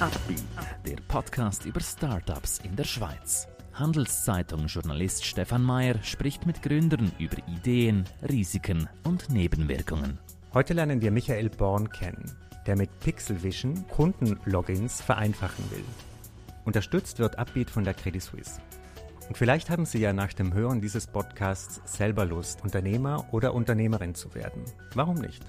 Upbeat, der Podcast über Startups in der Schweiz. Handelszeitung-Journalist Stefan Mayer spricht mit Gründern über Ideen, Risiken und Nebenwirkungen. Heute lernen wir Michael Born kennen, der mit Pixel Vision Kundenlogins vereinfachen will. Unterstützt wird Upbeat von der Credit Suisse. Und vielleicht haben Sie ja nach dem Hören dieses Podcasts selber Lust, Unternehmer oder Unternehmerin zu werden. Warum nicht?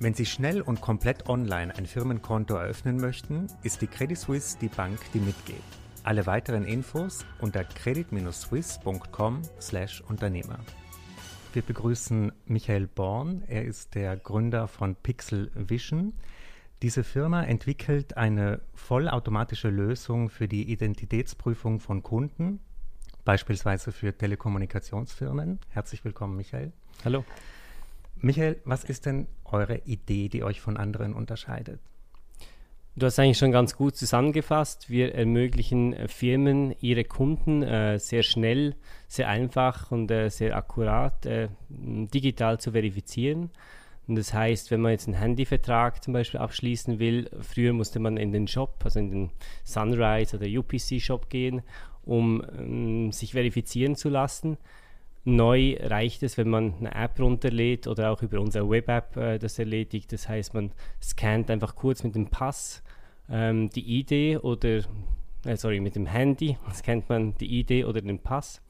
Wenn Sie schnell und komplett online ein Firmenkonto eröffnen möchten, ist die Credit Suisse die Bank, die mitgeht. Alle weiteren Infos unter credit-suisse.com/Unternehmer. Wir begrüßen Michael Born. Er ist der Gründer von Pixel Vision. Diese Firma entwickelt eine vollautomatische Lösung für die Identitätsprüfung von Kunden, beispielsweise für Telekommunikationsfirmen. Herzlich willkommen, Michael. Hallo. Michael, was ist denn eure Idee, die euch von anderen unterscheidet? Du hast eigentlich schon ganz gut zusammengefasst. Wir ermöglichen äh, Firmen, ihre Kunden äh, sehr schnell, sehr einfach und äh, sehr akkurat äh, digital zu verifizieren. Und das heißt, wenn man jetzt einen Handyvertrag zum Beispiel abschließen will, früher musste man in den Shop, also in den Sunrise oder UPC Shop gehen, um ähm, sich verifizieren zu lassen. Neu reicht es, wenn man eine App runterlädt oder auch über unsere Web-App äh, das erledigt. Das heißt, man scannt einfach kurz mit dem Pass ähm, die ID oder, äh, sorry, mit dem Handy scannt man die ID oder den Pass.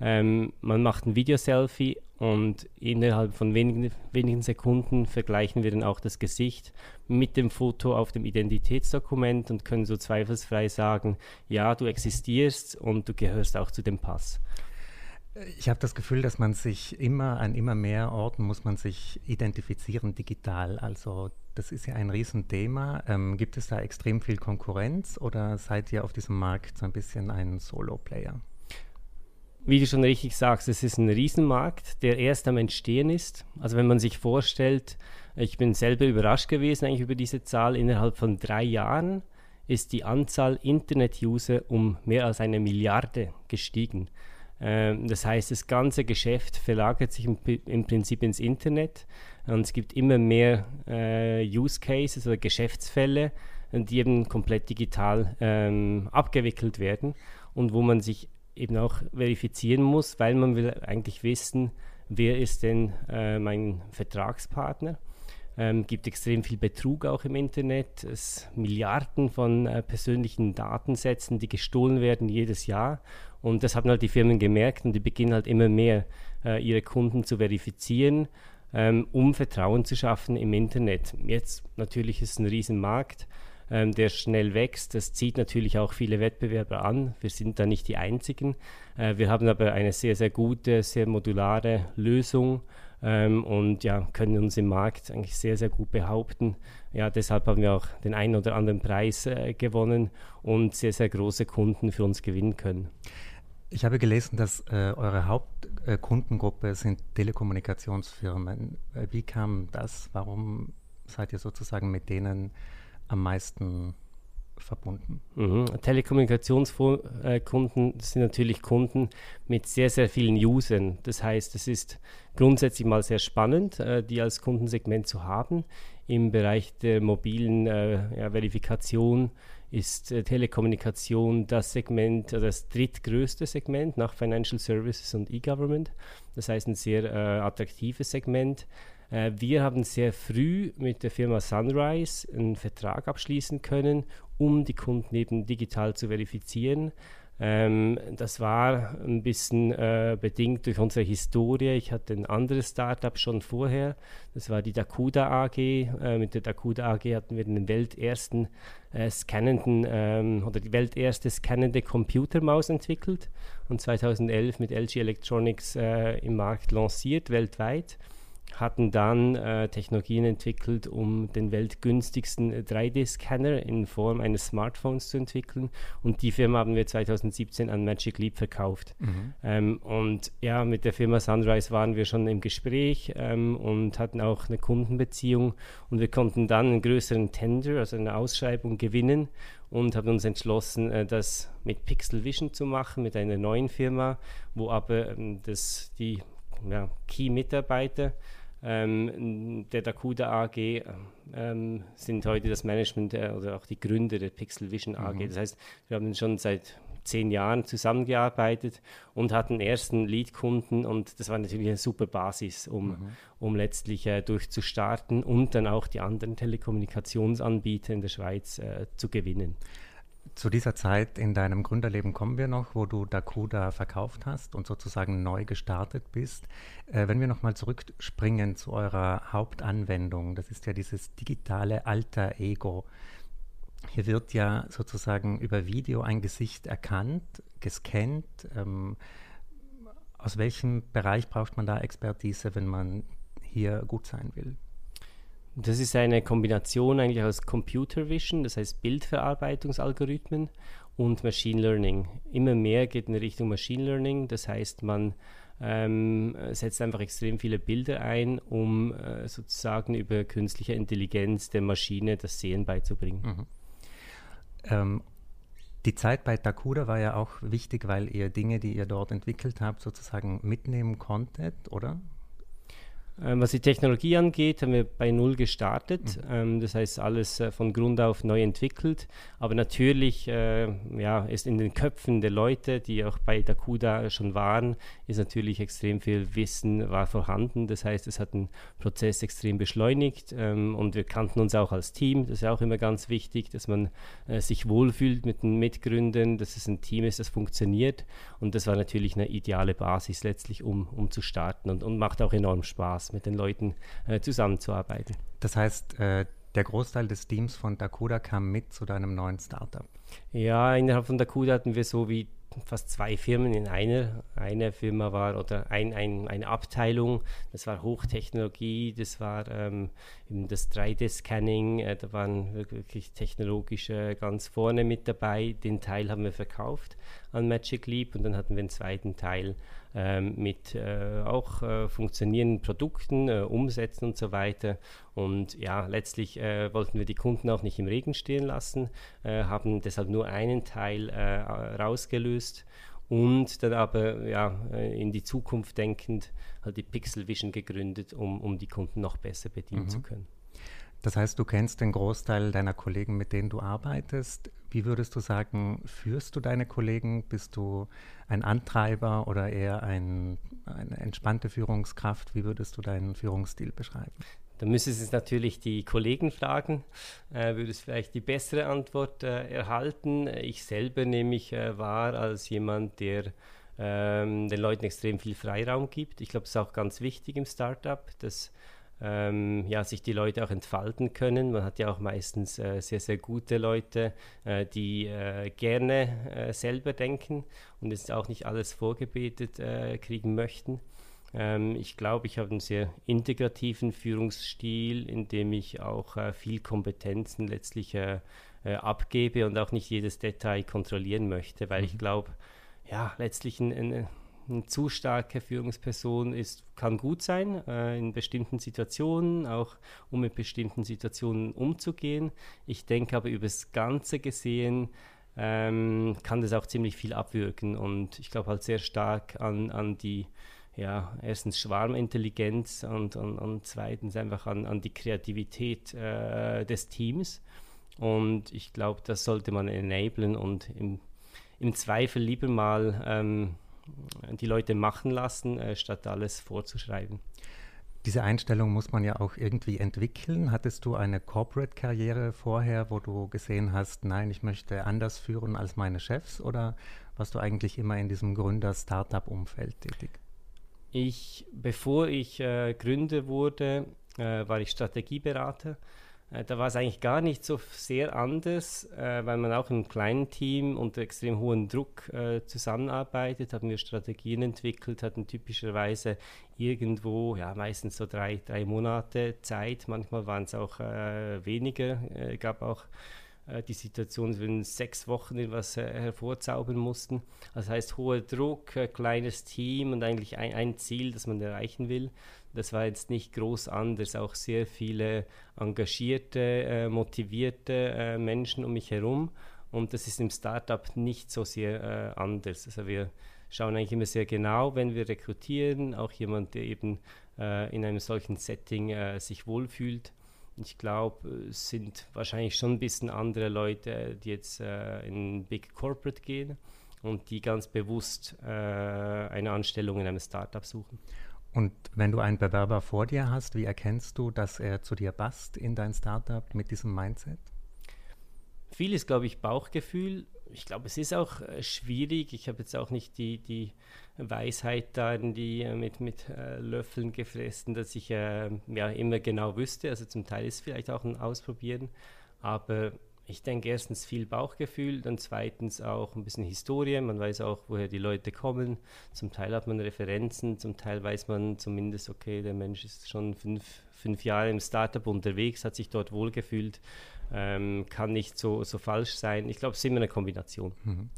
Ähm, man macht ein Video-Selfie und innerhalb von wenigen, wenigen Sekunden vergleichen wir dann auch das Gesicht mit dem Foto auf dem Identitätsdokument und können so zweifelsfrei sagen, ja, du existierst und du gehörst auch zu dem Pass. Ich habe das Gefühl, dass man sich immer an immer mehr Orten muss man sich identifizieren digital. Also das ist ja ein Riesenthema. Ähm, gibt es da extrem viel Konkurrenz oder seid ihr auf diesem Markt so ein bisschen ein Solo-Player? Wie du schon richtig sagst, es ist ein Riesenmarkt, der erst am Entstehen ist. Also wenn man sich vorstellt, ich bin selber überrascht gewesen eigentlich über diese Zahl, innerhalb von drei Jahren ist die Anzahl Internet-User um mehr als eine Milliarde gestiegen. Ähm, das heißt, das ganze Geschäft verlagert sich im, Prinzip ins Internet und es gibt immer mehr äh, Use Cases oder Geschäftsfälle, die eben komplett digital ähm, abgewickelt werden und wo man sich eben auch verifizieren muss, weil man will eigentlich wissen, wer ist denn äh, mein Vertragspartner. Ähm, gibt extrem viel Betrug auch im Internet. Es Milliarden von äh, persönlichen Datensätzen, die gestohlen werden jedes Jahr. Und das haben halt die Firmen gemerkt und die beginnen halt immer mehr äh, ihre Kunden zu verifizieren, ähm, um Vertrauen zu schaffen im Internet. Jetzt natürlich ist es ein Riesenmarkt, ähm, der schnell wächst. Das zieht natürlich auch viele Wettbewerber an. Wir sind da nicht die Einzigen. Äh, wir haben aber eine sehr, sehr gute, sehr modulare Lösung ähm, und ja, können uns im Markt eigentlich sehr, sehr gut behaupten. Ja, deshalb haben wir auch den einen oder anderen Preis äh, gewonnen und sehr, sehr große Kunden für uns gewinnen können. Ich habe gelesen, dass äh, eure Hauptkundengruppe äh, sind Telekommunikationsfirmen. Äh, wie kam das? Warum seid ihr sozusagen mit denen am meisten verbunden. Mhm. Telekommunikationskunden sind natürlich Kunden mit sehr, sehr vielen Usern. Das heißt, es ist grundsätzlich mal sehr spannend, äh, die als Kundensegment zu haben. Im Bereich der mobilen äh, ja, Verifikation ist äh, Telekommunikation das Segment, also das drittgrößte Segment nach Financial Services und E-Government. Das heißt, ein sehr äh, attraktives Segment. Äh, wir haben sehr früh mit der Firma Sunrise einen Vertrag abschließen können, um die Kunden eben digital zu verifizieren. Ähm, das war ein bisschen äh, bedingt durch unsere Historie. Ich hatte ein anderes Startup schon vorher. Das war die Dakuda AG. Äh, mit der Dakuda AG hatten wir den weltersten äh, scannenden ähm, oder die welterste scannende Computermaus entwickelt und 2011 mit LG Electronics äh, im Markt lanciert weltweit hatten dann äh, Technologien entwickelt, um den weltgünstigsten 3D-Scanner in Form eines Smartphones zu entwickeln. Und die Firma haben wir 2017 an Magic Leap verkauft. Mhm. Ähm, und ja, mit der Firma Sunrise waren wir schon im Gespräch ähm, und hatten auch eine Kundenbeziehung. Und wir konnten dann einen größeren Tender, also eine Ausschreibung, gewinnen und haben uns entschlossen, äh, das mit Pixel Vision zu machen, mit einer neuen Firma, wo aber ähm, das, die ja, Key-Mitarbeiter ähm, der Dakuda AG ähm, sind heute das Management äh, oder auch die Gründer der Pixel Vision AG. Mhm. Das heißt, wir haben schon seit zehn Jahren zusammengearbeitet und hatten ersten Lead-Kunden und das war natürlich eine super Basis, um, mhm. um letztlich äh, durchzustarten und dann auch die anderen Telekommunikationsanbieter in der Schweiz äh, zu gewinnen. Zu dieser Zeit in deinem Gründerleben kommen wir noch, wo du Dakuda verkauft hast und sozusagen neu gestartet bist. Äh, wenn wir nochmal zurückspringen zu eurer Hauptanwendung, das ist ja dieses digitale Alter Ego. Hier wird ja sozusagen über Video ein Gesicht erkannt, gescannt. Ähm, aus welchem Bereich braucht man da Expertise, wenn man hier gut sein will? Das ist eine Kombination eigentlich aus Computer Vision, das heißt Bildverarbeitungsalgorithmen und Machine Learning. Immer mehr geht in Richtung Machine Learning, das heißt man ähm, setzt einfach extrem viele Bilder ein, um äh, sozusagen über künstliche Intelligenz der Maschine das Sehen beizubringen. Mhm. Ähm, die Zeit bei Takuda war ja auch wichtig, weil ihr Dinge, die ihr dort entwickelt habt, sozusagen mitnehmen konntet, oder? Ähm, was die Technologie angeht, haben wir bei Null gestartet. Mhm. Ähm, das heißt, alles äh, von Grund auf neu entwickelt. Aber natürlich äh, ja, ist in den Köpfen der Leute, die auch bei Dakuda schon waren, ist natürlich extrem viel Wissen war vorhanden. Das heißt, es hat den Prozess extrem beschleunigt ähm, und wir kannten uns auch als Team. Das ist auch immer ganz wichtig, dass man äh, sich wohlfühlt mit den Mitgründern, dass es ein Team ist, das funktioniert. Und das war natürlich eine ideale Basis letztlich, um, um zu starten und, und macht auch enorm Spaß. Spaß, mit den Leuten äh, zusammenzuarbeiten. Das heißt, äh, der Großteil des Teams von Dakuda kam mit zu deinem neuen Startup. Ja, innerhalb von Dakuda hatten wir so wie fast zwei Firmen in einer. Eine Firma war oder ein, ein, eine Abteilung, das war Hochtechnologie, das war ähm, das 3D-Scanning, äh, da waren wirklich technologische ganz vorne mit dabei. Den Teil haben wir verkauft an Magic Leap und dann hatten wir einen zweiten Teil ähm, mit äh, auch äh, funktionierenden Produkten, äh, Umsätzen und so weiter. Und ja, letztlich äh, wollten wir die Kunden auch nicht im Regen stehen lassen, haben deshalb nur einen Teil äh, rausgelöst und dann aber ja, in die Zukunft denkend halt die Pixel Vision gegründet, um, um die Kunden noch besser bedienen mhm. zu können. Das heißt, du kennst den Großteil deiner Kollegen, mit denen du arbeitest. Wie würdest du sagen, führst du deine Kollegen? Bist du ein Antreiber oder eher ein, eine entspannte Führungskraft? Wie würdest du deinen Führungsstil beschreiben? Da müsste es natürlich die Kollegen fragen, äh, würde es vielleicht die bessere Antwort äh, erhalten. Ich selber nehme ich äh, wahr als jemand, der ähm, den Leuten extrem viel Freiraum gibt. Ich glaube, das ist auch ganz wichtig im Startup, dass ähm, ja, sich die Leute auch entfalten können. Man hat ja auch meistens äh, sehr, sehr gute Leute, äh, die äh, gerne äh, selber denken und jetzt auch nicht alles vorgebetet äh, kriegen möchten. Ähm, ich glaube, ich habe einen sehr integrativen Führungsstil, in dem ich auch äh, viel Kompetenzen letztlich abgebe und auch nicht jedes Detail kontrollieren möchte, weil mhm. ich glaube, ja, letztlich ein, ein eine zu starke Führungsperson ist, kann gut sein äh, in bestimmten Situationen, auch um mit bestimmten Situationen umzugehen. Ich denke aber über das Ganze gesehen ähm, kann das auch ziemlich viel abwirken und ich glaube halt sehr stark an, an die ja, erstens Schwarmintelligenz und, und, und zweitens einfach an, an die Kreativität äh, des Teams. Und ich glaube, das sollte man enablen und im, im Zweifel lieber mal ähm, die Leute machen lassen, äh, statt alles vorzuschreiben. Diese Einstellung muss man ja auch irgendwie entwickeln. Hattest du eine Corporate-Karriere vorher, wo du gesehen hast, nein, ich möchte anders führen als meine Chefs? Oder warst du eigentlich immer in diesem Gründer-Startup-Umfeld tätig? Ich, bevor ich äh, Gründer wurde, äh, war ich Strategieberater. Äh, da war es eigentlich gar nicht so sehr anders, äh, weil man auch im kleinen Team unter extrem hohem Druck äh, zusammenarbeitet, haben wir Strategien entwickelt, hatten typischerweise irgendwo, ja meistens so drei, drei Monate Zeit, manchmal waren es auch äh, weniger, gab auch die Situation, in sechs Wochen etwas hervorzaubern mussten. Das heißt, hoher Druck, kleines Team und eigentlich ein, ein Ziel, das man erreichen will. Das war jetzt nicht groß anders, auch sehr viele engagierte, äh, motivierte äh, Menschen um mich herum. Und das ist im Startup nicht so sehr äh, anders. Also wir schauen eigentlich immer sehr genau, wenn wir rekrutieren, auch jemand, der eben äh, in einem solchen Setting äh, sich wohlfühlt. Ich glaube, es sind wahrscheinlich schon ein bisschen andere Leute, die jetzt äh, in Big Corporate gehen und die ganz bewusst äh, eine Anstellung in einem Startup suchen. Und wenn du einen Bewerber vor dir hast, wie erkennst du, dass er zu dir passt in dein Startup mit diesem Mindset? Viel ist, glaube ich, Bauchgefühl. Ich glaube, es ist auch äh, schwierig. Ich habe jetzt auch nicht die, die Weisheit da in die, äh, mit, mit äh, Löffeln gefressen, dass ich äh, ja, immer genau wüsste. Also zum Teil ist es vielleicht auch ein Ausprobieren. Aber ich denke erstens viel Bauchgefühl, dann zweitens auch ein bisschen Historie. Man weiß auch, woher die Leute kommen. Zum Teil hat man Referenzen, zum Teil weiß man zumindest, okay, der Mensch ist schon fünf, fünf Jahre im Startup unterwegs, hat sich dort wohlgefühlt, ähm, kann nicht so, so falsch sein. Ich glaube, es ist immer eine Kombination. Mhm.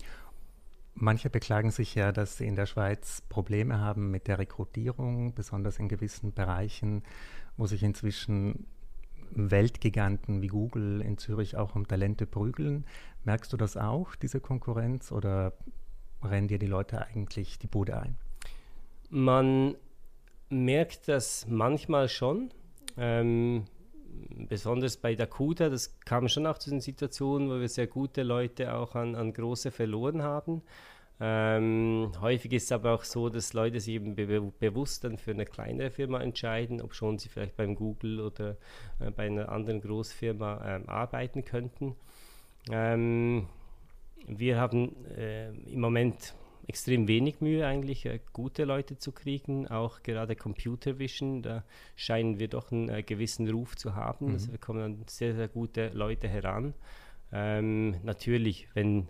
Manche beklagen sich ja, dass sie in der Schweiz Probleme haben mit der Rekrutierung, besonders in gewissen Bereichen, wo sich inzwischen Weltgiganten wie Google in Zürich auch um Talente prügeln. Merkst du das auch, diese Konkurrenz, oder rennen dir die Leute eigentlich die Bude ein? Man merkt das manchmal schon. Ähm, besonders bei Dakuta, das kam schon auch zu den Situationen, wo wir sehr gute Leute auch an, an große verloren haben. Ähm, häufig ist es aber auch so, dass Leute sich eben be bewusst dann für eine kleinere Firma entscheiden, ob schon sie vielleicht beim Google oder äh, bei einer anderen Großfirma ähm, arbeiten könnten. Ähm, wir haben äh, im Moment extrem wenig Mühe, eigentlich äh, gute Leute zu kriegen, auch gerade Computer Vision, da scheinen wir doch einen äh, gewissen Ruf zu haben. Mhm. Also wir kommen an sehr, sehr gute Leute heran. Ähm, natürlich, wenn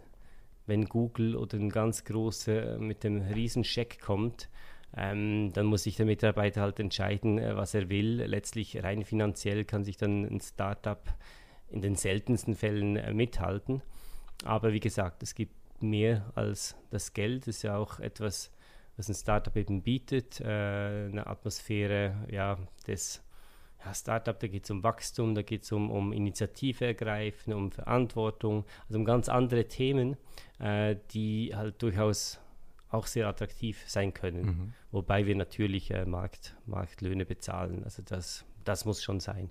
wenn Google oder ein ganz großer äh, mit dem Riesenscheck kommt, ähm, dann muss sich der Mitarbeiter halt entscheiden, äh, was er will. Letztlich rein finanziell kann sich dann ein Startup in den seltensten Fällen äh, mithalten. Aber wie gesagt, es gibt mehr als das Geld. Das ist ja auch etwas, was ein Startup eben bietet, äh, eine Atmosphäre ja, des ja, Startup, da geht es um Wachstum, da geht es um, um Initiative ergreifen, um Verantwortung, also um ganz andere Themen, äh, die halt durchaus auch sehr attraktiv sein können. Mhm. Wobei wir natürlich äh, Markt, Marktlöhne bezahlen. Also das, das muss schon sein.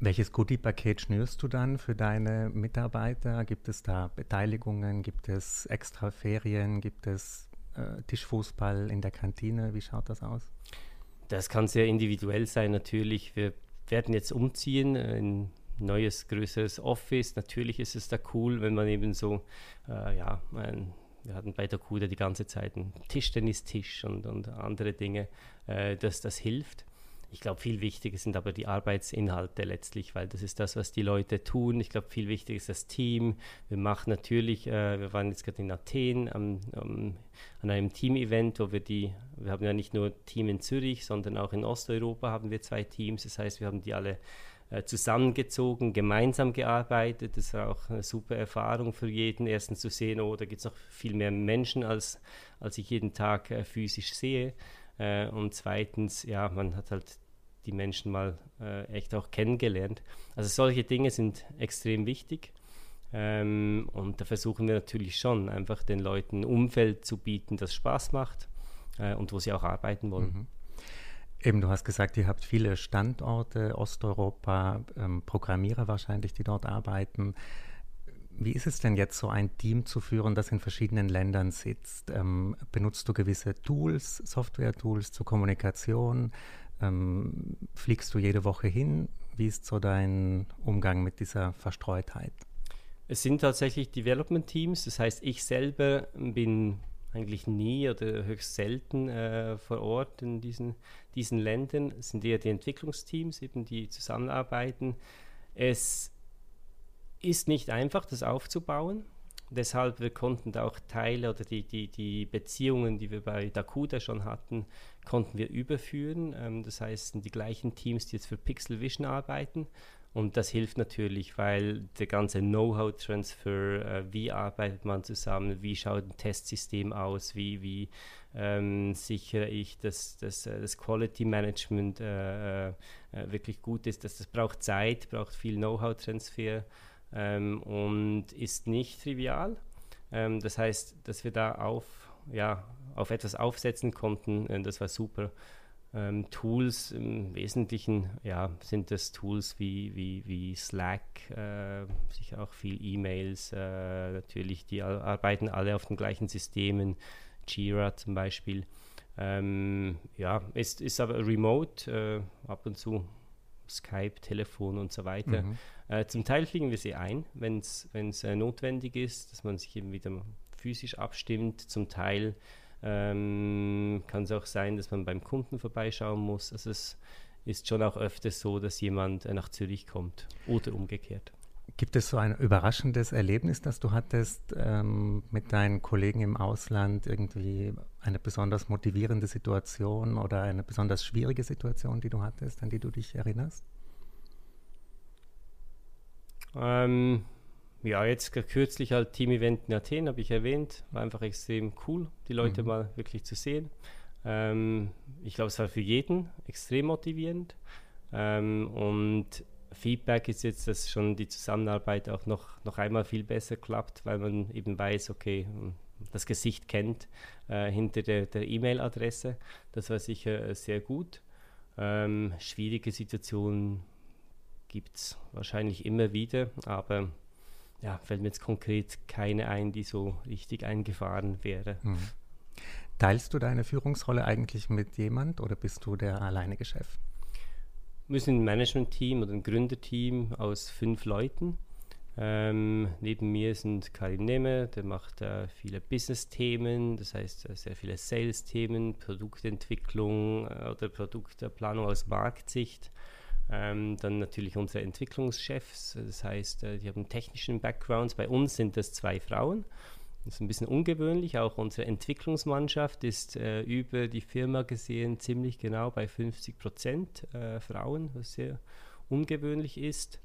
Welches Goodie-Paket schnürst du dann für deine Mitarbeiter? Gibt es da Beteiligungen? Gibt es extra Ferien? Gibt es äh, Tischfußball in der Kantine? Wie schaut das aus? Das kann sehr individuell sein natürlich. Wir werden jetzt umziehen in ein neues, größeres Office. Natürlich ist es da cool, wenn man eben so, äh, ja, ein, wir hatten bei der Kuda die ganze Zeit einen Tischtennistisch und, und andere Dinge, äh, dass das hilft. Ich glaube, viel wichtiger sind aber die Arbeitsinhalte letztlich, weil das ist das, was die Leute tun. Ich glaube, viel wichtiger ist das Team. Wir machen natürlich, äh, wir waren jetzt gerade in Athen am, am, an einem Team-Event, wo wir die, wir haben ja nicht nur Team in Zürich, sondern auch in Osteuropa haben wir zwei Teams. Das heißt, wir haben die alle äh, zusammengezogen, gemeinsam gearbeitet. Das war auch eine super Erfahrung für jeden. Erstens zu sehen, oh, da gibt es noch viel mehr Menschen, als, als ich jeden Tag äh, physisch sehe. Äh, und zweitens, ja, man hat halt die Menschen mal äh, echt auch kennengelernt. Also solche Dinge sind extrem wichtig. Ähm, und da versuchen wir natürlich schon, einfach den Leuten ein Umfeld zu bieten, das Spaß macht äh, und wo sie auch arbeiten wollen. Mhm. Eben, du hast gesagt, ihr habt viele Standorte, Osteuropa, ähm, Programmierer wahrscheinlich, die dort arbeiten. Wie ist es denn jetzt, so ein Team zu führen, das in verschiedenen Ländern sitzt? Ähm, benutzt du gewisse Tools, Software-Tools zur Kommunikation? Ähm, fliegst du jede Woche hin? Wie ist so dein Umgang mit dieser Verstreutheit? Es sind tatsächlich Development Teams, das heißt, ich selber bin eigentlich nie oder höchst selten äh, vor Ort in diesen, diesen Ländern. Es sind eher die Entwicklungsteams, eben die zusammenarbeiten. Es ist nicht einfach, das aufzubauen. Deshalb wir konnten auch Teile oder die, die, die Beziehungen, die wir bei Dakuda schon hatten, konnten wir überführen. Ähm, das heißt, sind die gleichen Teams, die jetzt für Pixel Vision arbeiten. Und das hilft natürlich, weil der ganze Know-how-Transfer, äh, wie arbeitet man zusammen, wie schaut ein Testsystem aus, wie, wie ähm, sichere ich, dass, dass äh, das Quality Management äh, äh, wirklich gut ist. Das, das braucht Zeit, braucht viel Know-how-Transfer ähm, und ist nicht trivial. Ähm, das heißt, dass wir da auf, ja, auf etwas aufsetzen konnten, äh, das war super. Ähm, Tools im Wesentlichen, ja, sind das Tools wie, wie, wie Slack, äh, sicher auch viel E-Mails, äh, natürlich, die arbeiten alle auf den gleichen Systemen, Jira zum Beispiel. Ähm, ja, ist, ist aber remote, äh, ab und zu Skype, Telefon und so weiter. Mhm. Äh, zum Teil fliegen wir sie ein, wenn es äh, notwendig ist, dass man sich eben wieder physisch abstimmt. Zum Teil ähm, kann es auch sein, dass man beim Kunden vorbeischauen muss. Also es ist schon auch öfters so, dass jemand äh, nach Zürich kommt oder umgekehrt. Gibt es so ein überraschendes Erlebnis, das du hattest ähm, mit deinen Kollegen im Ausland? Irgendwie eine besonders motivierende Situation oder eine besonders schwierige Situation, die du hattest, an die du dich erinnerst? Ähm, ja, jetzt kürzlich halt Team-Event in Athen, habe ich erwähnt. War einfach extrem cool, die Leute mhm. mal wirklich zu sehen. Ähm, ich glaube, es war für jeden extrem motivierend. Ähm, und Feedback ist jetzt, dass schon die Zusammenarbeit auch noch, noch einmal viel besser klappt, weil man eben weiß, okay, das Gesicht kennt äh, hinter der E-Mail-Adresse. das war sicher äh, sehr gut. Ähm, schwierige Situationen gibt es wahrscheinlich immer wieder, aber ja, fällt mir jetzt konkret keine ein, die so richtig eingefahren wäre. Mhm. Teilst du deine Führungsrolle eigentlich mit jemand oder bist du der alleinige Chef? Sind ein Management-Team oder ein Gründerteam aus fünf Leuten. Ähm, neben mir sind Karim Nehme, der macht äh, viele Business-Themen, das heißt äh, sehr viele Sales-Themen, Produktentwicklung äh, oder Produktplanung aus Marktsicht. Ähm, dann natürlich unsere Entwicklungschefs, das heißt, äh, die haben technischen Backgrounds. Bei uns sind das zwei Frauen. Das ist ein bisschen ungewöhnlich. Auch unsere Entwicklungsmannschaft ist äh, über die Firma gesehen ziemlich genau bei 50 Prozent äh, Frauen, was sehr ungewöhnlich ist.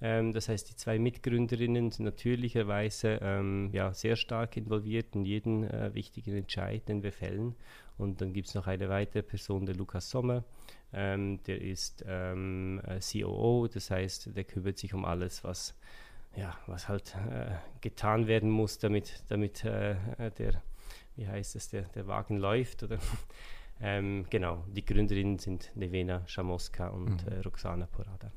Ähm, das heißt, die zwei Mitgründerinnen sind natürlicherweise ähm, ja, sehr stark involviert in jeden äh, wichtigen Entscheid, den wir fällen. Und dann gibt es noch eine weitere Person, der Lukas Sommer, ähm, der ist ähm, äh, COO, das heißt, der kümmert sich um alles, was, ja, was halt äh, getan werden muss, damit, damit äh, der, wie heißt es, der, der Wagen läuft. Oder ähm, genau, die Gründerinnen sind Nevena Schamoska und mhm. Äh, Roxana Porada.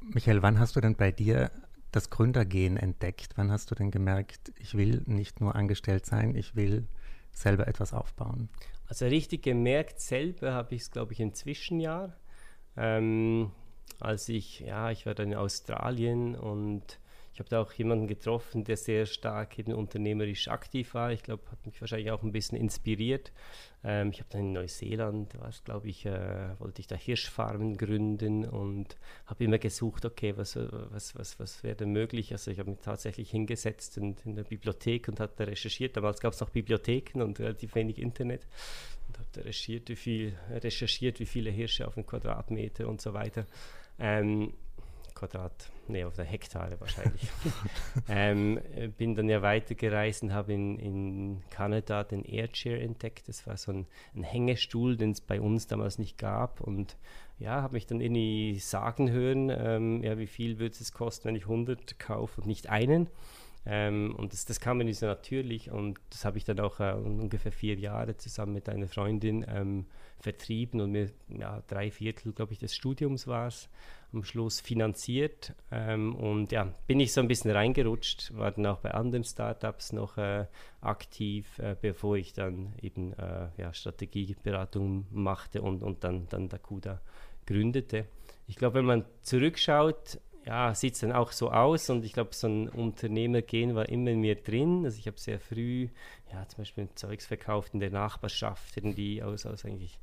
Michael, wann hast du denn bei dir das Gründergehen entdeckt? Wann hast du denn gemerkt, ich will nicht nur angestellt sein, ich will selber etwas aufbauen? Also richtig gemerkt selber habe ich es, glaube ich, im Zwischenjahr. Ähm, als ich, ja, ich war dann in Australien und ich habe da auch jemanden getroffen, der sehr stark eben unternehmerisch aktiv war. Ich glaube, hat mich wahrscheinlich auch ein bisschen inspiriert. Ähm, ich habe dann in Neuseeland, glaube ich, äh, wollte ich da Hirschfarmen gründen und habe immer gesucht, okay, was, was, was, was wäre denn möglich? Also ich habe mich tatsächlich hingesetzt in, in der Bibliothek und hatte recherchiert. Damals gab es noch Bibliotheken und relativ wenig Internet und habe recherchiert, wie viel, recherchiert, wie viele Hirsche auf einen Quadratmeter und so weiter. Ähm, Quadrat, nee, auf der Hektare wahrscheinlich. ähm, bin dann ja weitergereist und habe in, in Kanada den Airchair entdeckt. Das war so ein, ein Hängestuhl, den es bei uns damals nicht gab. Und ja, habe mich dann irgendwie sagen hören, ähm, ja, wie viel würde es kosten, wenn ich 100 kaufe und nicht einen. Ähm, und das, das kam mir so natürlich und das habe ich dann auch äh, ungefähr vier Jahre zusammen mit einer Freundin ähm, vertrieben und mir ja, drei Viertel, glaube ich, des Studiums war es am Schluss finanziert. Ähm, und ja, bin ich so ein bisschen reingerutscht, war dann auch bei anderen Startups noch äh, aktiv, äh, bevor ich dann eben äh, ja, Strategieberatung machte und, und dann, dann Dakuda gründete. Ich glaube, wenn man zurückschaut, ja, sieht es dann auch so aus und ich glaube, so ein Unternehmergehen war immer in mir drin. Also ich habe sehr früh, ja, zum Beispiel Zeugs verkauft in der Nachbarschaft, irgendwie aus, aus eigentlich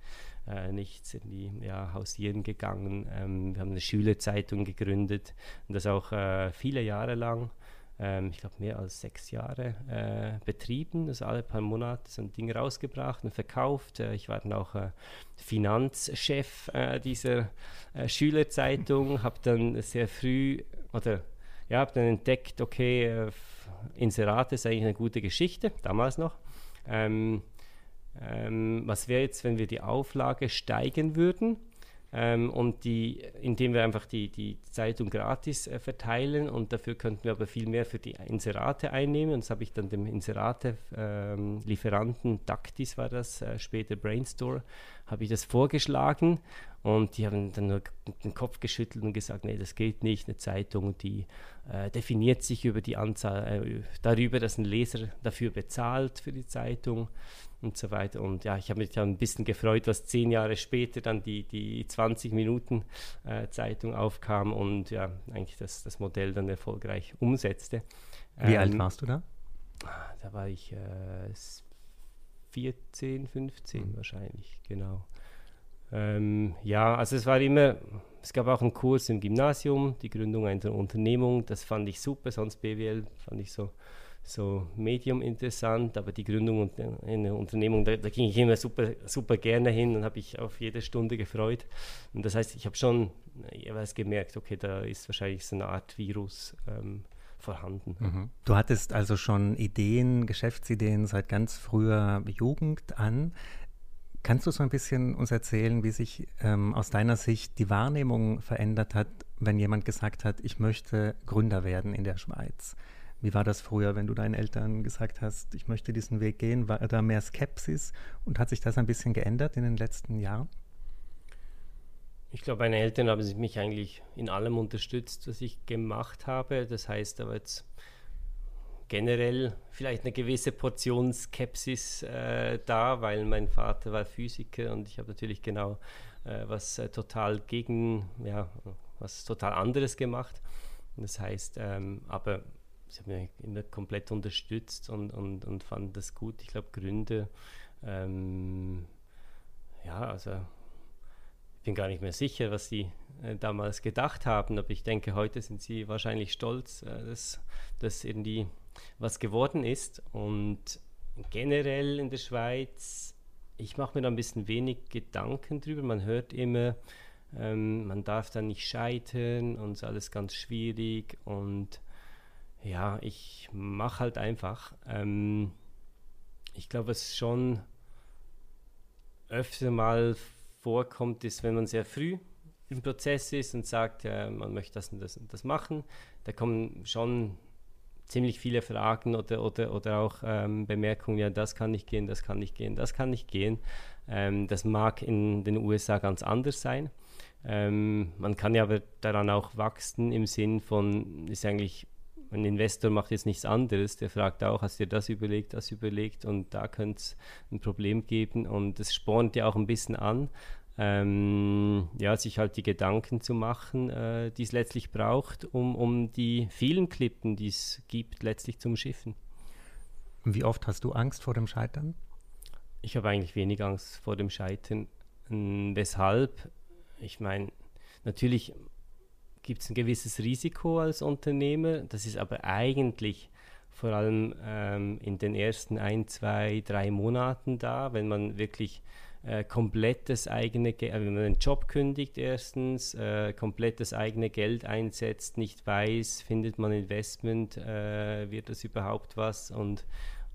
äh, nichts irgendwie ja, hausieren gegangen. Ähm, wir haben eine Schülerzeitung gegründet und das auch äh, viele Jahre lang ähm, ich glaube, mehr als sechs Jahre äh, betrieben. Also alle paar Monate so ein Ding rausgebracht und verkauft. Äh, ich war dann auch äh, Finanzchef äh, dieser äh, Schülerzeitung, habe dann sehr früh oder ja, habe dann entdeckt, okay, äh, Inserate ist eigentlich eine gute Geschichte, damals noch. Ähm, ähm, was wäre jetzt, wenn wir die Auflage steigen würden? Ähm, und die, indem wir einfach die, die Zeitung gratis äh, verteilen und dafür könnten wir aber viel mehr für die Inserate einnehmen. Und das habe ich dann dem Inserate-Lieferanten, ähm, Dactis war das, äh, später Brainstore, habe ich das vorgeschlagen und die haben dann nur den Kopf geschüttelt und gesagt, nee, das geht nicht. Eine Zeitung, die äh, definiert sich über die Anzahl, äh, darüber, dass ein Leser dafür bezahlt für die Zeitung und so weiter. Und ja, ich habe mich dann ein bisschen gefreut, was zehn Jahre später dann die, die 20 Minuten äh, Zeitung aufkam und ja, eigentlich das, das Modell dann erfolgreich umsetzte. Wie ähm, alt warst du da? Da war ich äh, 14, 15 mhm. wahrscheinlich, genau. Ähm, ja, also es war immer, es gab auch einen Kurs im Gymnasium, die Gründung einer Unternehmung, das fand ich super, sonst BWL fand ich so, so medium interessant, aber die Gründung einer Unternehmung, da, da, ging ich immer super, super gerne hin und habe ich auf jede Stunde gefreut. Und das heißt, ich habe schon jeweils gemerkt, okay, da ist wahrscheinlich so eine Art Virus ähm, vorhanden. Mhm. Du hattest also schon Ideen, Geschäftsideen seit ganz früher Jugend an. Kannst du so ein bisschen uns erzählen, wie sich ähm, aus deiner Sicht die Wahrnehmung verändert hat, wenn jemand gesagt hat, ich möchte Gründer werden in der Schweiz? Wie war das früher, wenn du deinen Eltern gesagt hast, ich möchte diesen Weg gehen? War da mehr Skepsis und hat sich das ein bisschen geändert in den letzten Jahren? Ich glaube, meine Eltern haben mich eigentlich in allem unterstützt, was ich gemacht habe. Das heißt aber jetzt generell vielleicht eine gewisse Portion Skepsis äh, da, weil mein Vater war Physiker und ich habe natürlich genau äh, was äh, total gegen, ja, was total anderes gemacht. Das heißt, ähm, aber sie haben mich immer komplett unterstützt und, und, und fanden das gut. Ich glaube, Gründe, ähm, ja, also ich bin gar nicht mehr sicher, was sie äh, damals gedacht haben, aber ich denke, heute sind sie wahrscheinlich stolz, äh, dass, dass irgendwie was geworden ist. Und generell in der Schweiz, ich mache mir da ein bisschen wenig Gedanken drüber. Man hört immer, ähm, man darf da nicht scheitern und ist alles ganz schwierig. Und ja, ich mache halt einfach. Ähm, ich glaube, was schon öfter mal vorkommt, ist, wenn man sehr früh im Prozess ist und sagt, äh, man möchte das und das und das machen, da kommen schon ziemlich viele Fragen oder, oder, oder auch ähm, Bemerkungen, ja, das kann nicht gehen, das kann nicht gehen, das kann nicht gehen. Ähm, das mag in den USA ganz anders sein. Ähm, man kann ja aber daran auch wachsen im Sinn von, ist eigentlich, ein Investor macht jetzt nichts anderes, der fragt auch, hast du dir das überlegt, das überlegt und da könnte es ein Problem geben und das spornt ja auch ein bisschen an, ähm, ja, sich halt die Gedanken zu machen, äh, die es letztlich braucht, um, um die vielen Klippen, die es gibt, letztlich zum Schiffen. Wie oft hast du Angst vor dem Scheitern? Ich habe eigentlich wenig Angst vor dem Scheitern. Weshalb? Ich meine, natürlich gibt es ein gewisses Risiko als Unternehmer, das ist aber eigentlich vor allem ähm, in den ersten ein, zwei, drei Monaten da, wenn man wirklich äh, komplettes eigene, Ge äh, wenn man einen Job kündigt erstens, äh, komplettes eigene Geld einsetzt, nicht weiß, findet man Investment, äh, wird das überhaupt was und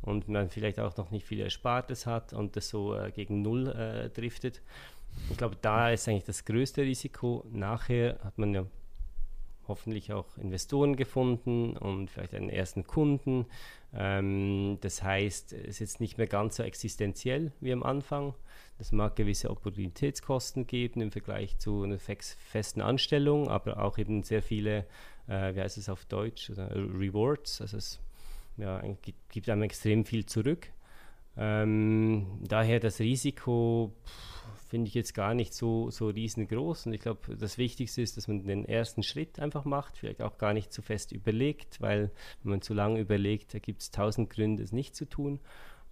und man vielleicht auch noch nicht viel Erspartes hat und das so äh, gegen Null äh, driftet. Ich glaube, da ist eigentlich das größte Risiko. Nachher hat man ja hoffentlich auch Investoren gefunden und vielleicht einen ersten Kunden. Ähm, das heißt, es ist jetzt nicht mehr ganz so existenziell wie am Anfang. Es mag gewisse Opportunitätskosten geben im Vergleich zu einer festen Anstellung, aber auch eben sehr viele, äh, wie heißt es auf Deutsch, Rewards. Also es ja, gibt einem extrem viel zurück. Ähm, daher das Risiko finde ich jetzt gar nicht so, so riesengroß. Und ich glaube, das Wichtigste ist, dass man den ersten Schritt einfach macht, vielleicht auch gar nicht zu fest überlegt, weil wenn man zu lange überlegt, da gibt es tausend Gründe, es nicht zu tun.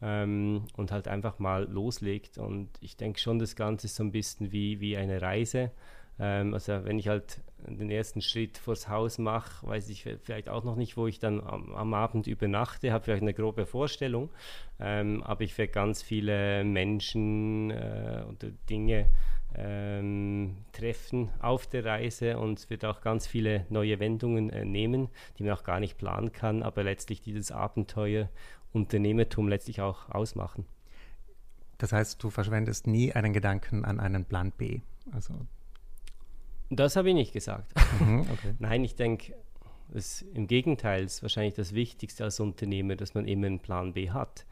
Ähm, und halt einfach mal loslegt. Und ich denke schon, das Ganze ist so ein bisschen wie, wie eine Reise. Ähm, also wenn ich halt den ersten Schritt vors Haus mache, weiß ich vielleicht auch noch nicht, wo ich dann am, am Abend übernachte, habe vielleicht eine grobe Vorstellung, ähm, aber ich werde ganz viele Menschen äh, oder Dinge ähm, treffen auf der Reise und es wird auch ganz viele neue Wendungen äh, nehmen, die man auch gar nicht planen kann, aber letztlich dieses Abenteuer Unternehmertum letztlich auch ausmachen. Das heißt, du verschwendest nie einen Gedanken an einen Plan B. Also Das habe ich nicht gesagt. Mhm, okay. Nein, ich denke, im Gegenteil ist wahrscheinlich das Wichtigste als Unternehmer, dass man immer einen Plan B hat.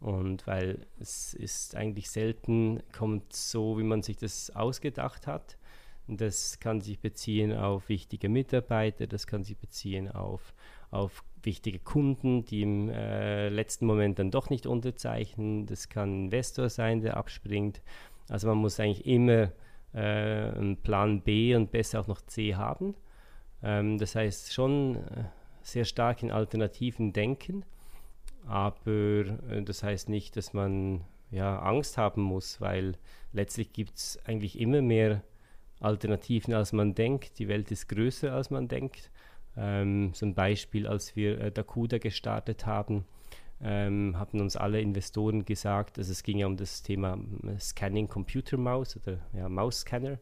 Und weil es ist eigentlich selten, kommt so, wie man sich das ausgedacht hat. Das kann sich beziehen auf wichtige Mitarbeiter, das kann sich beziehen auf, auf wichtige Kunden, die im äh, letzten Moment dann doch nicht unterzeichnen. Das kann ein Investor sein, der abspringt. Also man muss eigentlich immer äh, einen Plan B und besser auch noch C haben. Ähm, das heißt schon äh, sehr stark in Alternativen denken, aber äh, das heißt nicht, dass man ja, Angst haben muss, weil letztlich gibt es eigentlich immer mehr Alternativen, als man denkt. Die Welt ist größer, als man denkt. Ähm, so ein Beispiel, als wir äh, Dakuda gestartet haben, ähm, haben uns alle Investoren gesagt, also es ging ja um das Thema äh, Scanning Computer Mouse oder ja, Mausscanner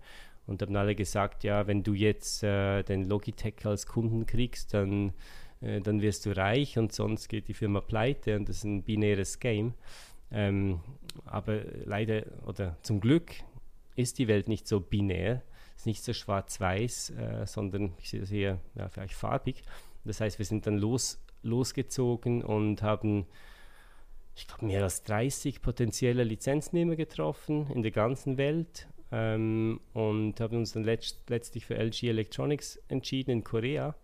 und haben alle gesagt, ja, wenn du jetzt äh, den Logitech als Kunden kriegst, dann, äh, dann wirst du reich und sonst geht die Firma pleite und das ist ein binäres Game. Ähm, aber leider oder zum Glück ist die Welt nicht so binär, ist nicht so schwarz-weiß, äh, sondern ich sehe das hier ja, vielleicht farbig. Das heißt, wir sind dann los, losgezogen und haben, ich glaube, mehr als 30 potenzielle Lizenznehmer getroffen in der ganzen Welt ähm, und haben uns dann letzt, letztlich für LG Electronics entschieden in Korea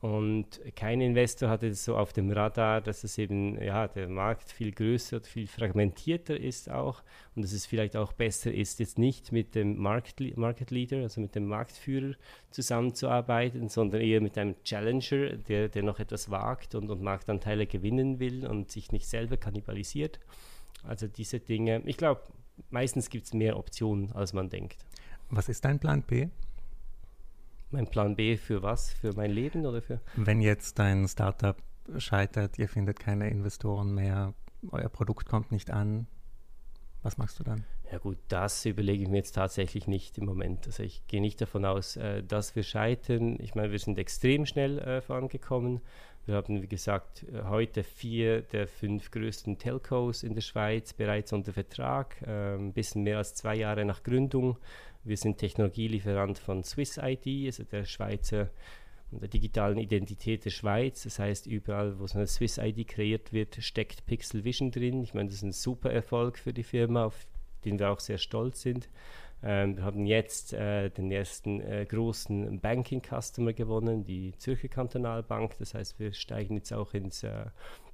und kein Investor hatte es so auf dem Radar, dass es eben, ja, der Markt viel größer und viel fragmentierter ist auch und dass es vielleicht auch besser ist, jetzt nicht mit dem Market, Market Leader, also mit dem Marktführer zusammenzuarbeiten, sondern eher mit einem Challenger, der, der noch etwas wagt und, und Marktanteile gewinnen will und sich nicht selber kannibalisiert. Also diese Dinge, ich glaube, meistens gibt es mehr Optionen, als man denkt. Was ist dein Plan B? Mein Plan B für was? Für mein Leben oder für? Wenn jetzt dein Startup scheitert, ihr findet keine Investoren mehr, euer Produkt kommt nicht an, was machst du dann? Ja gut, das überlege ich mir jetzt tatsächlich nicht im Moment. Also ich gehe nicht davon aus, äh, dass wir scheitern. Ich meine, wir sind extrem schnell äh, vorangekommen. Wir haben, wie gesagt, äh, heute vier der fünf größten Telcos in der Schweiz bereits unter Vertrag, ein bisschen mehr als zwei Jahre nach Gründung. Wir sind Technologielieferant von Swiss ID, also der Schweizer der digitalen Identität der Schweiz. Das heißt, überall, wo so eine Swiss ID kreiert wird, steckt Pixel Vision drin. Ich meine, das ist ein super Erfolg für die Firma, auf den wir auch sehr stolz sind. Ähm, wir haben jetzt äh, den ersten äh, großen Banking-Customer gewonnen, die Zürcher Kantonalbank. Das heißt, wir steigen jetzt auch ins äh,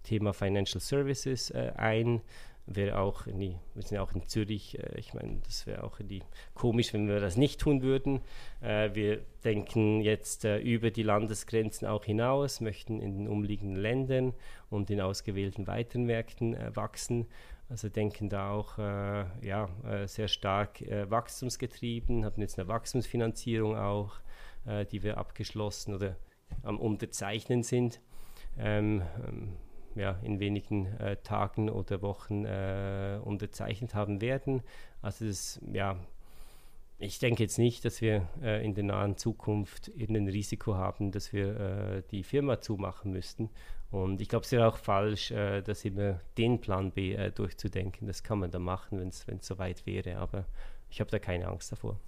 Thema Financial Services äh, ein wäre auch in die, wir sind ja auch in Zürich, äh, ich meine, das wäre auch die, komisch, wenn wir das nicht tun würden. Äh, wir denken jetzt äh, über die Landesgrenzen auch hinaus, möchten in den umliegenden Ländern und in ausgewählten weiteren Märkten äh, wachsen. Also denken da auch äh, ja, äh, sehr stark wachstumsgetrieben, haben jetzt eine Wachstumsfinanzierung auch, die wir abgeschlossen oder am Unterzeichnen sind. Ähm, ähm, ja, in wenigen äh, Tagen oder Wochen äh, unterzeichnet haben werden. Also das, ja, ich denke jetzt nicht, dass wir äh, in der nahen Zukunft irgendein Risiko haben, dass wir äh, die Firma zumachen müssten. Und ich glaube, es wäre auch falsch, äh, das immer den Plan B äh, durchzudenken. Das kann man dann machen, wenn es soweit wäre. Aber ich habe da keine Angst davor.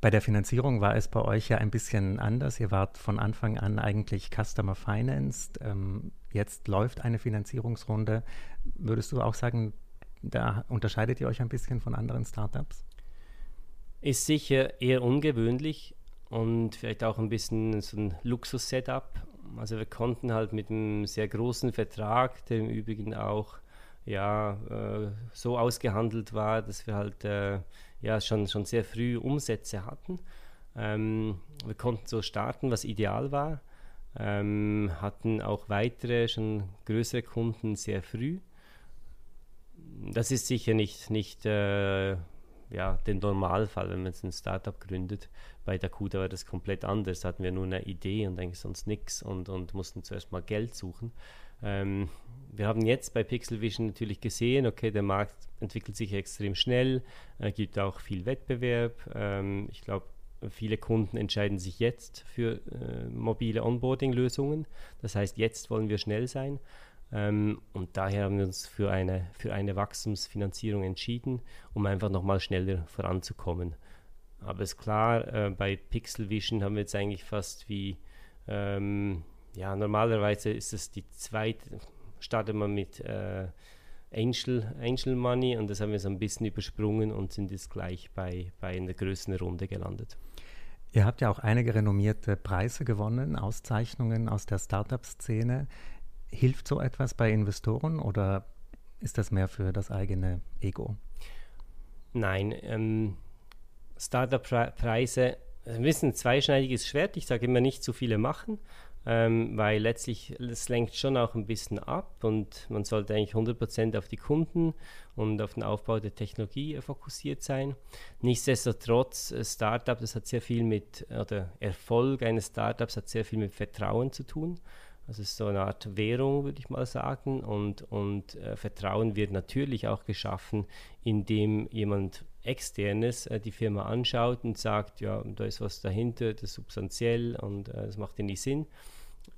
Bei der Finanzierung war es bei euch ja ein bisschen anders. Ihr wart von Anfang an eigentlich Customer Financed. Ähm, jetzt läuft eine Finanzierungsrunde. Würdest du auch sagen, da unterscheidet ihr euch ein bisschen von anderen Startups? Ist sicher eher ungewöhnlich und vielleicht auch ein bisschen so ein Luxus-Setup. Also wir konnten halt mit einem sehr großen Vertrag, der im Übrigen auch ja, äh, so ausgehandelt war, dass wir halt äh, ja, schon, schon sehr früh Umsätze hatten. Ähm, wir konnten so starten, was ideal war, ähm, hatten auch weitere, schon größere Kunden sehr früh. Das ist sicher nicht, nicht äh, ja, der Normalfall, wenn man jetzt ein Startup gründet. Bei Dakuda war das komplett anders. Da hatten wir nur eine Idee und eigentlich sonst nichts und, und mussten zuerst mal Geld suchen. Ähm, wir haben jetzt bei Pixel Vision natürlich gesehen, okay, der Markt entwickelt sich extrem schnell, es gibt auch viel Wettbewerb. Ähm, ich glaube, viele Kunden entscheiden sich jetzt für äh, mobile Onboarding-Lösungen. Das heißt, jetzt wollen wir schnell sein. Ähm, und daher haben wir uns für eine, für eine Wachstumsfinanzierung entschieden, um einfach nochmal schneller voranzukommen. Aber ist klar, äh, bei Pixel Vision haben wir jetzt eigentlich fast wie, ähm, ja, normalerweise ist es die zweite, startet man mit äh, Angel, Angel Money und das haben wir so ein bisschen übersprungen und sind jetzt gleich bei, bei einer größeren Runde gelandet. Ihr habt ja auch einige renommierte Preise gewonnen, Auszeichnungen aus der Startup-Szene. Hilft so etwas bei Investoren oder ist das mehr für das eigene Ego? Nein, ähm, Startup-Preise, ein bisschen zweischneidiges Schwert. Ich sage immer nicht zu viele machen ähm, weil letztlich es lenkt schon auch ein bisschen ab und man sollte eigentlich 100% auf die Kunden und auf den Aufbau der Technologie fokussiert sein. Nichtsdestotrotz, äh, Startup, das hat sehr viel mit, oder Erfolg eines Startups hat sehr viel mit Vertrauen zu tun. Also es ist so eine Art Währung, würde ich mal sagen. Und, und äh, Vertrauen wird natürlich auch geschaffen, indem jemand externes äh, die Firma anschaut und sagt, ja, da ist was dahinter, das ist substanziell und äh, das macht irgendwie Sinn.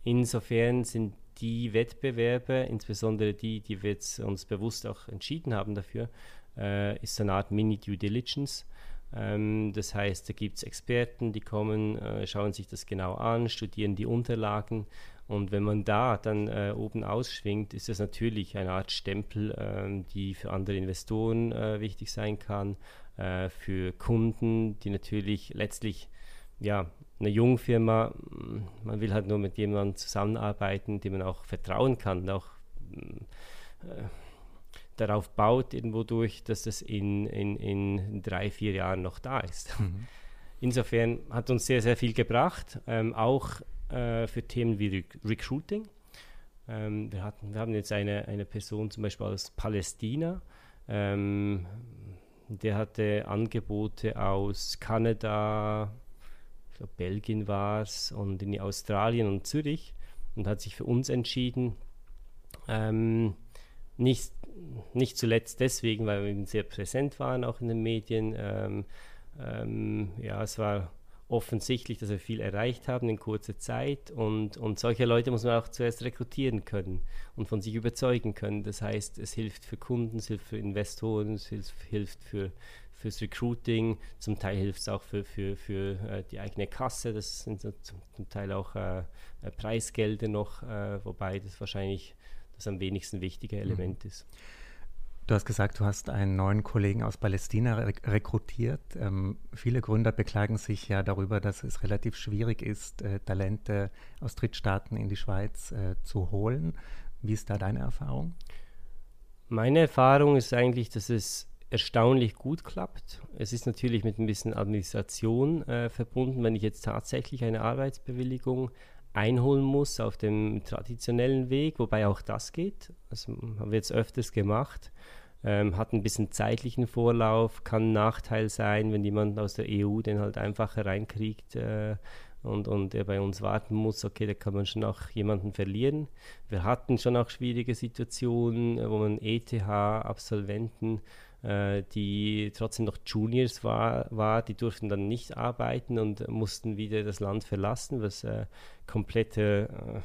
Insofern sind die Wettbewerbe, insbesondere die, die wir jetzt uns bewusst auch entschieden haben dafür, äh, ist so eine Art Mini-Due Diligence. Ähm, das heißt, da gibt es Experten, die kommen, äh, schauen sich das genau an, studieren die Unterlagen und wenn man da dann äh, oben ausschwingt, ist das natürlich eine Art Stempel, äh, die für andere Investoren äh, wichtig sein kann, äh, für Kunden, die natürlich letztlich ja, eine Jungfirma, mm, man will halt nur mit jemandem zusammenarbeiten, dem man auch vertrauen kann, auch mm, äh, darauf baut irgendwo durch, dass das in, in, in drei, vier Jahren noch da ist. Mhm. Insofern hat uns sehr, sehr viel gebracht, ähm, auch äh, für Themen wie Re Recruiting. Ähm, wir, hatten, wir haben jetzt eine, eine Person zum Beispiel aus Palästina, ähm, der hatte Angebote aus Kanada, glaube Belgien war es und in Australien und Zürich und hat sich für uns entschieden. Ähm, nicht, nicht zuletzt deswegen, weil wir sehr präsent waren, auch in den Medien. Ähm, ähm, ja, es war offensichtlich, dass wir viel erreicht haben in kurzer Zeit und, und solche Leute muss man auch zuerst rekrutieren können und von sich überzeugen können. Das heißt, es hilft für Kunden, es hilft für Investoren, es hilft, hilft für, fürs Recruiting, zum Teil hilft es auch für, für, für äh, die eigene Kasse, das sind so zum, zum, Teil auch äh, äh Preisgelder noch, äh, wobei das wahrscheinlich das am wenigsten wichtige mhm. Element mhm. ist. Du hast gesagt, du hast einen neuen Kollegen aus Palästina re rekrutiert. Ähm, viele Gründer beklagen sich ja darüber, dass es relativ schwierig ist, äh, Talente aus Drittstaaten in die Schweiz äh, zu holen. Wie ist da deine Erfahrung? Meine Erfahrung ist eigentlich, dass es erstaunlich gut klappt. Es ist natürlich mit ein bisschen Administration äh, verbunden, wenn ich jetzt tatsächlich eine Arbeitsbewilligung einholen muss auf dem traditionellen Weg, wobei auch das geht. Das haben wir jetzt öfters gemacht. Ähm, hat ein bisschen zeitlichen Vorlauf, kann ein Nachteil sein, wenn jemand aus der EU den halt einfach reinkriegt äh, und, und er bei uns warten muss, okay, da kann man schon auch jemanden verlieren. Wir hatten schon auch schwierige Situationen, wo man ETH-Absolventen äh, die trotzdem noch Juniors war, war, die durften dann nicht arbeiten und mussten wieder das Land verlassen, was äh, komplette,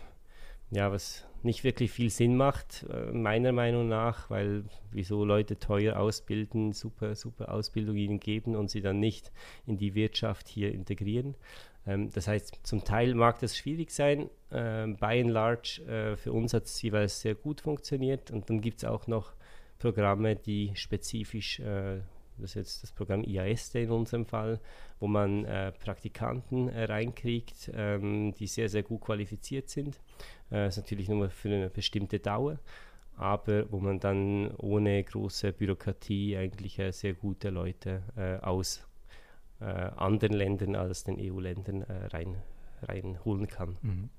äh, ja, was nicht wirklich viel Sinn macht, äh, meiner Meinung nach, weil wieso Leute teuer ausbilden, super, super Ausbildung ihnen geben und sie dann nicht in die Wirtschaft hier integrieren. Ähm, das heißt, zum Teil mag das schwierig sein. Ähm, by and large, äh, für uns hat es jeweils sehr gut funktioniert und dann gibt es auch noch Programme, die spezifisch, äh, das ist jetzt das Programm IAST in unserem Fall, wo man äh, Praktikanten äh, reinkriegt, ähm, die sehr, sehr gut qualifiziert sind. Das ist natürlich nur für eine bestimmte Dauer, aber wo man dann ohne große Bürokratie eigentlich äh, sehr gute Leute äh, aus äh, anderen Ländern als den EU-Ländern rein, reinholen kann. Mhm.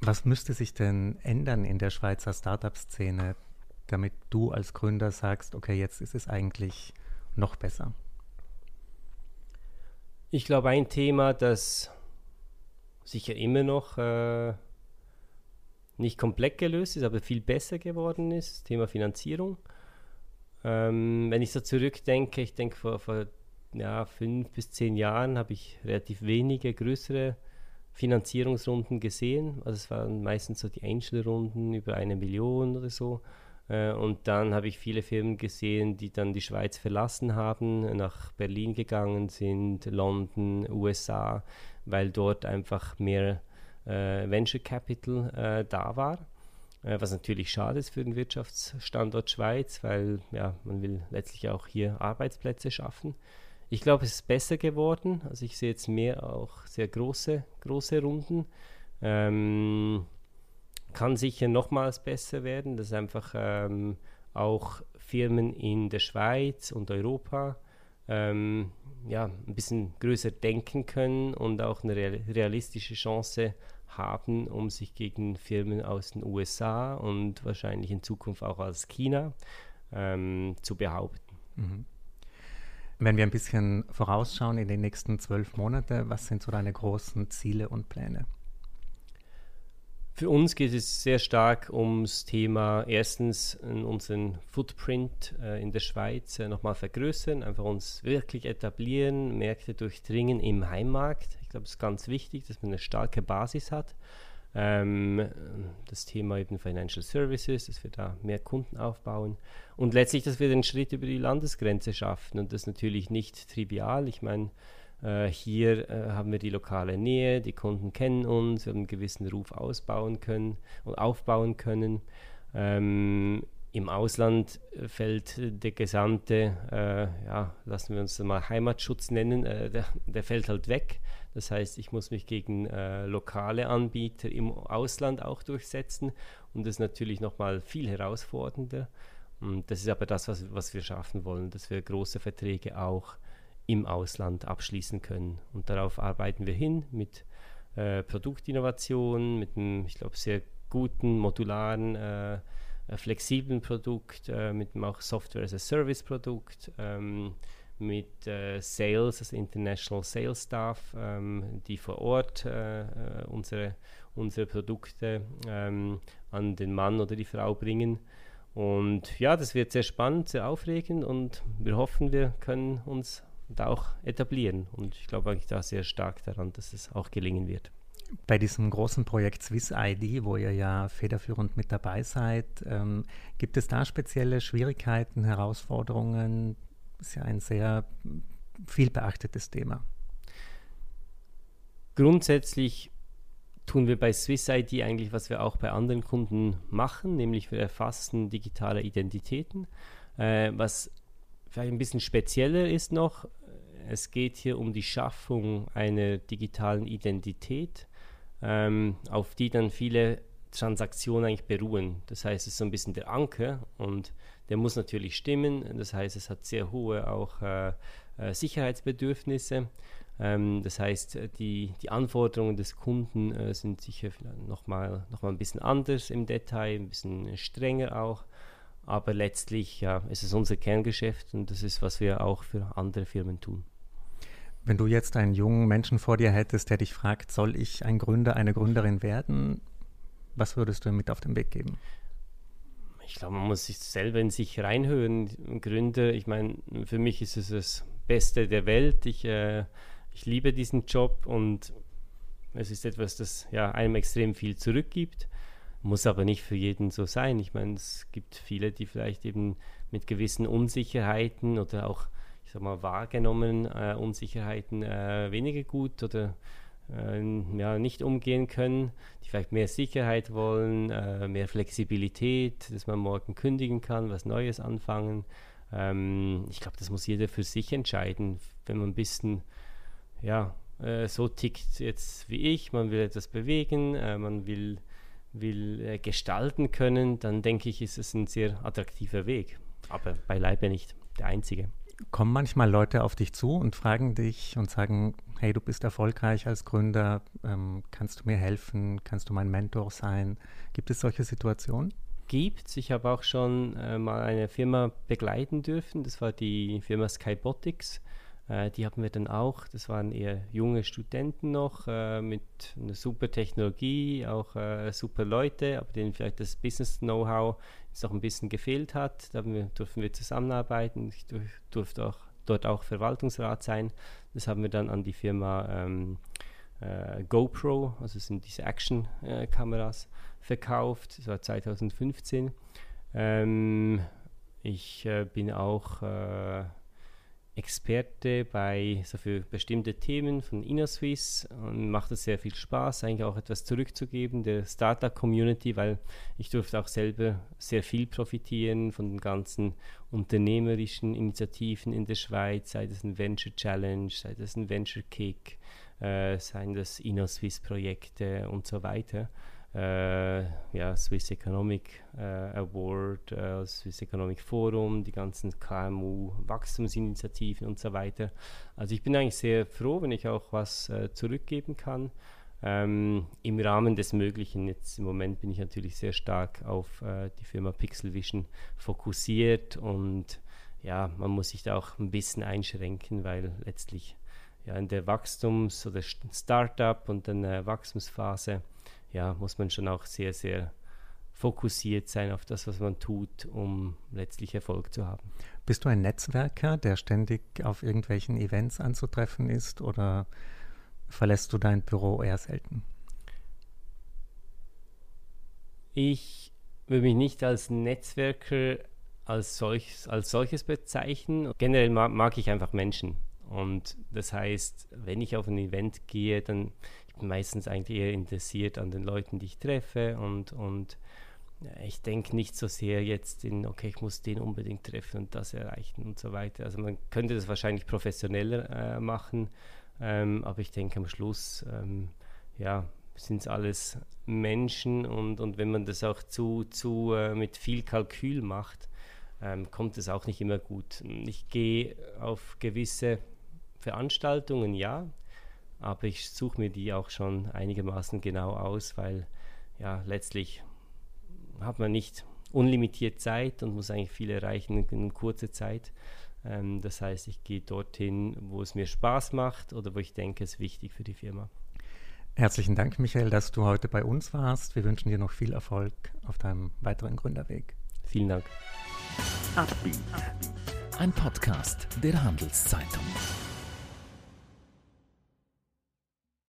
Was müsste sich denn ändern in der Schweizer Startup-Szene, damit du als Gründer sagst, okay, jetzt ist es eigentlich noch besser? Ich glaube, ein Thema, das sicher immer noch äh, nicht komplett gelöst ist, aber viel besser geworden ist, das Thema Finanzierung. Ähm, wenn ich so zurückdenke, ich denke vor, vor ja, fünf bis zehn Jahren habe ich relativ wenige größere Finanzierungsrunden gesehen. Also es waren meistens so die Angel-Runden über eine Million oder so. Äh, und dann habe ich viele Firmen gesehen, die dann die Schweiz verlassen haben, nach Berlin gegangen sind, London, USA, weil dort einfach mehr äh, Venture Capital äh, da war. Äh, was natürlich schade ist für den Wirtschaftsstandort Schweiz, weil ja, man will letztlich auch hier Arbeitsplätze schaffen. Ich glaube, es ist besser geworden. Also ich sehe jetzt mehr auch sehr große, große Runden. Ähm, kann sicher nochmals besser werden, dass einfach ähm, auch Firmen in der Schweiz und Europa ähm, ja, ein bisschen größer denken können und auch eine realistische Chance haben, um sich gegen Firmen aus den USA und wahrscheinlich in Zukunft auch aus China ähm, zu behaupten. Mhm. Wenn wir ein bisschen vorausschauen in den nächsten zwölf Monate, was sind so deine großen Ziele und Pläne? Für uns geht es sehr stark ums Thema erstens unseren Footprint äh, in der Schweiz äh, nochmal vergrößern, einfach uns wirklich etablieren, Märkte durchdringen im Heimmarkt. Ich glaube, es ist ganz wichtig, dass man eine starke Basis hat. Ähm, das Thema eben Financial Services, dass wir da mehr Kunden aufbauen und letztlich, dass wir den Schritt über die Landesgrenze schaffen und das ist natürlich nicht trivial. Ich meine, äh, hier äh, haben wir die lokale Nähe, die Kunden kennen uns, wir haben einen gewissen Ruf ausbauen können und aufbauen können. Ähm, Im Ausland äh, fällt der gesamte, äh, ja, lassen wir uns mal Heimatschutz nennen, äh, der, der, fällt halt weg. Das heißt, ich muss mich gegen äh, lokale Anbieter im Ausland auch durchsetzen und das ist natürlich nochmal viel herausfordernder. Und das ist aber das, was, was wir schaffen wollen, dass wir große Verträge auch im Ausland abschließen können. Und darauf arbeiten wir hin mit äh, Produktinnovation, mit einem, ich glaube, sehr guten, modularen, äh, äh flexiblen Produkt, äh, mit einem auch Software as a Service Produkt, ähm, mit äh, Sales, also International Sales Staff, ähm, die vor Ort äh, unsere, unsere Produkte ähm, an den Mann oder die Frau bringen. Und ja, das wird sehr spannend, sehr aufregend und wir hoffen, wir können uns und auch etablieren. Und ich glaube eigentlich da sehr stark daran, dass es auch gelingen wird. Bei diesem großen Projekt Swiss ID, wo ihr ja federführend mit dabei seid, ähm, gibt es da spezielle Schwierigkeiten, Herausforderungen? Das ist ja ein sehr viel beachtetes Thema. Grundsätzlich tun wir bei Swiss ID eigentlich, was wir auch bei anderen Kunden machen, nämlich wir erfassen digitale Identitäten. Äh, was vielleicht ein bisschen spezieller ist noch, es geht hier um die Schaffung einer digitalen Identität, ähm, auf die dann viele Transaktionen eigentlich beruhen. Das heißt, es ist so ein bisschen der Anker und der muss natürlich stimmen. Das heißt, es hat sehr hohe auch äh, äh, Sicherheitsbedürfnisse. Ähm, das heißt, die, die Anforderungen des Kunden äh, sind sicher nochmal noch mal ein bisschen anders im Detail, ein bisschen strenger auch. Aber letztlich ja, ist es unser Kerngeschäft und das ist, was wir auch für andere Firmen tun. Wenn du jetzt einen jungen Menschen vor dir hättest, der dich fragt, soll ich ein Gründer, eine Gründerin werden, was würdest du ihm mit auf den Weg geben? Ich glaube, man muss sich selber in sich reinhören. Gründer, ich meine, für mich ist es das Beste der Welt. Ich, äh, ich liebe diesen Job und es ist etwas, das ja, einem extrem viel zurückgibt. Muss aber nicht für jeden so sein. Ich meine, es gibt viele, die vielleicht eben mit gewissen Unsicherheiten oder auch, ich sag mal, wahrgenommenen äh, Unsicherheiten äh, weniger gut oder äh, ja, nicht umgehen können, die vielleicht mehr Sicherheit wollen, äh, mehr Flexibilität, dass man morgen kündigen kann, was Neues anfangen. Ähm, ich glaube, das muss jeder für sich entscheiden. Wenn man ein bisschen, ja, äh, so tickt jetzt wie ich, man will etwas bewegen, äh, man will will gestalten können, dann denke ich, ist es ein sehr attraktiver Weg. Aber beileibe nicht der einzige. Kommen manchmal Leute auf dich zu und fragen dich und sagen, hey, du bist erfolgreich als Gründer, ähm, kannst du mir helfen, kannst du mein Mentor sein? Gibt es solche Situationen? Gibt Ich habe auch schon äh, mal eine Firma begleiten dürfen, das war die Firma Skybotics. Äh, die hatten wir dann auch. Das waren eher junge Studenten noch äh, mit einer super Technologie, auch äh, super Leute, aber denen vielleicht das Business-Know-how noch ein bisschen gefehlt hat. Da wir, durften wir zusammenarbeiten. Ich durf, durfte auch dort auch Verwaltungsrat sein. Das haben wir dann an die Firma ähm, äh, GoPro, also sind diese Action-Kameras, verkauft. Das war 2015. Ähm, ich äh, bin auch äh, Experte bei so für bestimmte Themen von InnoSwiss und macht es sehr viel Spaß, eigentlich auch etwas zurückzugeben der Startup-Community, weil ich durfte auch selber sehr viel profitieren von den ganzen unternehmerischen Initiativen in der Schweiz, sei das ein Venture Challenge, sei das ein Venture Kick, äh, seien das InnoSwiss-Projekte und so weiter ja, Swiss Economic äh, Award, äh, Swiss Economic Forum, die ganzen KMU-Wachstumsinitiativen und so weiter. Also ich bin eigentlich sehr froh, wenn ich auch was äh, zurückgeben kann. Ähm, Im Rahmen des Möglichen. Jetzt im Moment bin ich natürlich sehr stark auf äh, die Firma Pixel Vision fokussiert und ja, man muss sich da auch ein bisschen einschränken, weil letztlich ja in der Wachstums- oder Startup und dann äh, Wachstumsphase ja, muss man schon auch sehr, sehr fokussiert sein auf das, was man tut, um letztlich Erfolg zu haben. Bist du ein Netzwerker, der ständig auf irgendwelchen Events anzutreffen ist oder verlässt du dein Büro eher selten? Ich würde mich nicht als Netzwerker als, solch, als solches bezeichnen. Generell mag, mag ich einfach Menschen. Und das heißt, wenn ich auf ein Event gehe, dann meistens eigentlich eher interessiert an den Leuten, die ich treffe und, und ich denke nicht so sehr jetzt in, okay, ich muss den unbedingt treffen und das erreichen und so weiter. Also man könnte das wahrscheinlich professioneller äh, machen, ähm, aber ich denke am Schluss, ähm, ja, sind es alles Menschen und, und wenn man das auch zu, zu äh, mit viel Kalkül macht, ähm, kommt es auch nicht immer gut. Ich gehe auf gewisse Veranstaltungen, ja, aber ich suche mir die auch schon einigermaßen genau aus, weil ja letztlich hat man nicht unlimitiert Zeit und muss eigentlich viel erreichen in kurzer Zeit. Ähm, das heißt, ich gehe dorthin, wo es mir Spaß macht oder wo ich denke, es ist wichtig für die Firma. Herzlichen Dank, Michael, dass du heute bei uns warst. Wir wünschen dir noch viel Erfolg auf deinem weiteren Gründerweg. Vielen Dank. Ein Podcast der Handelszeitung.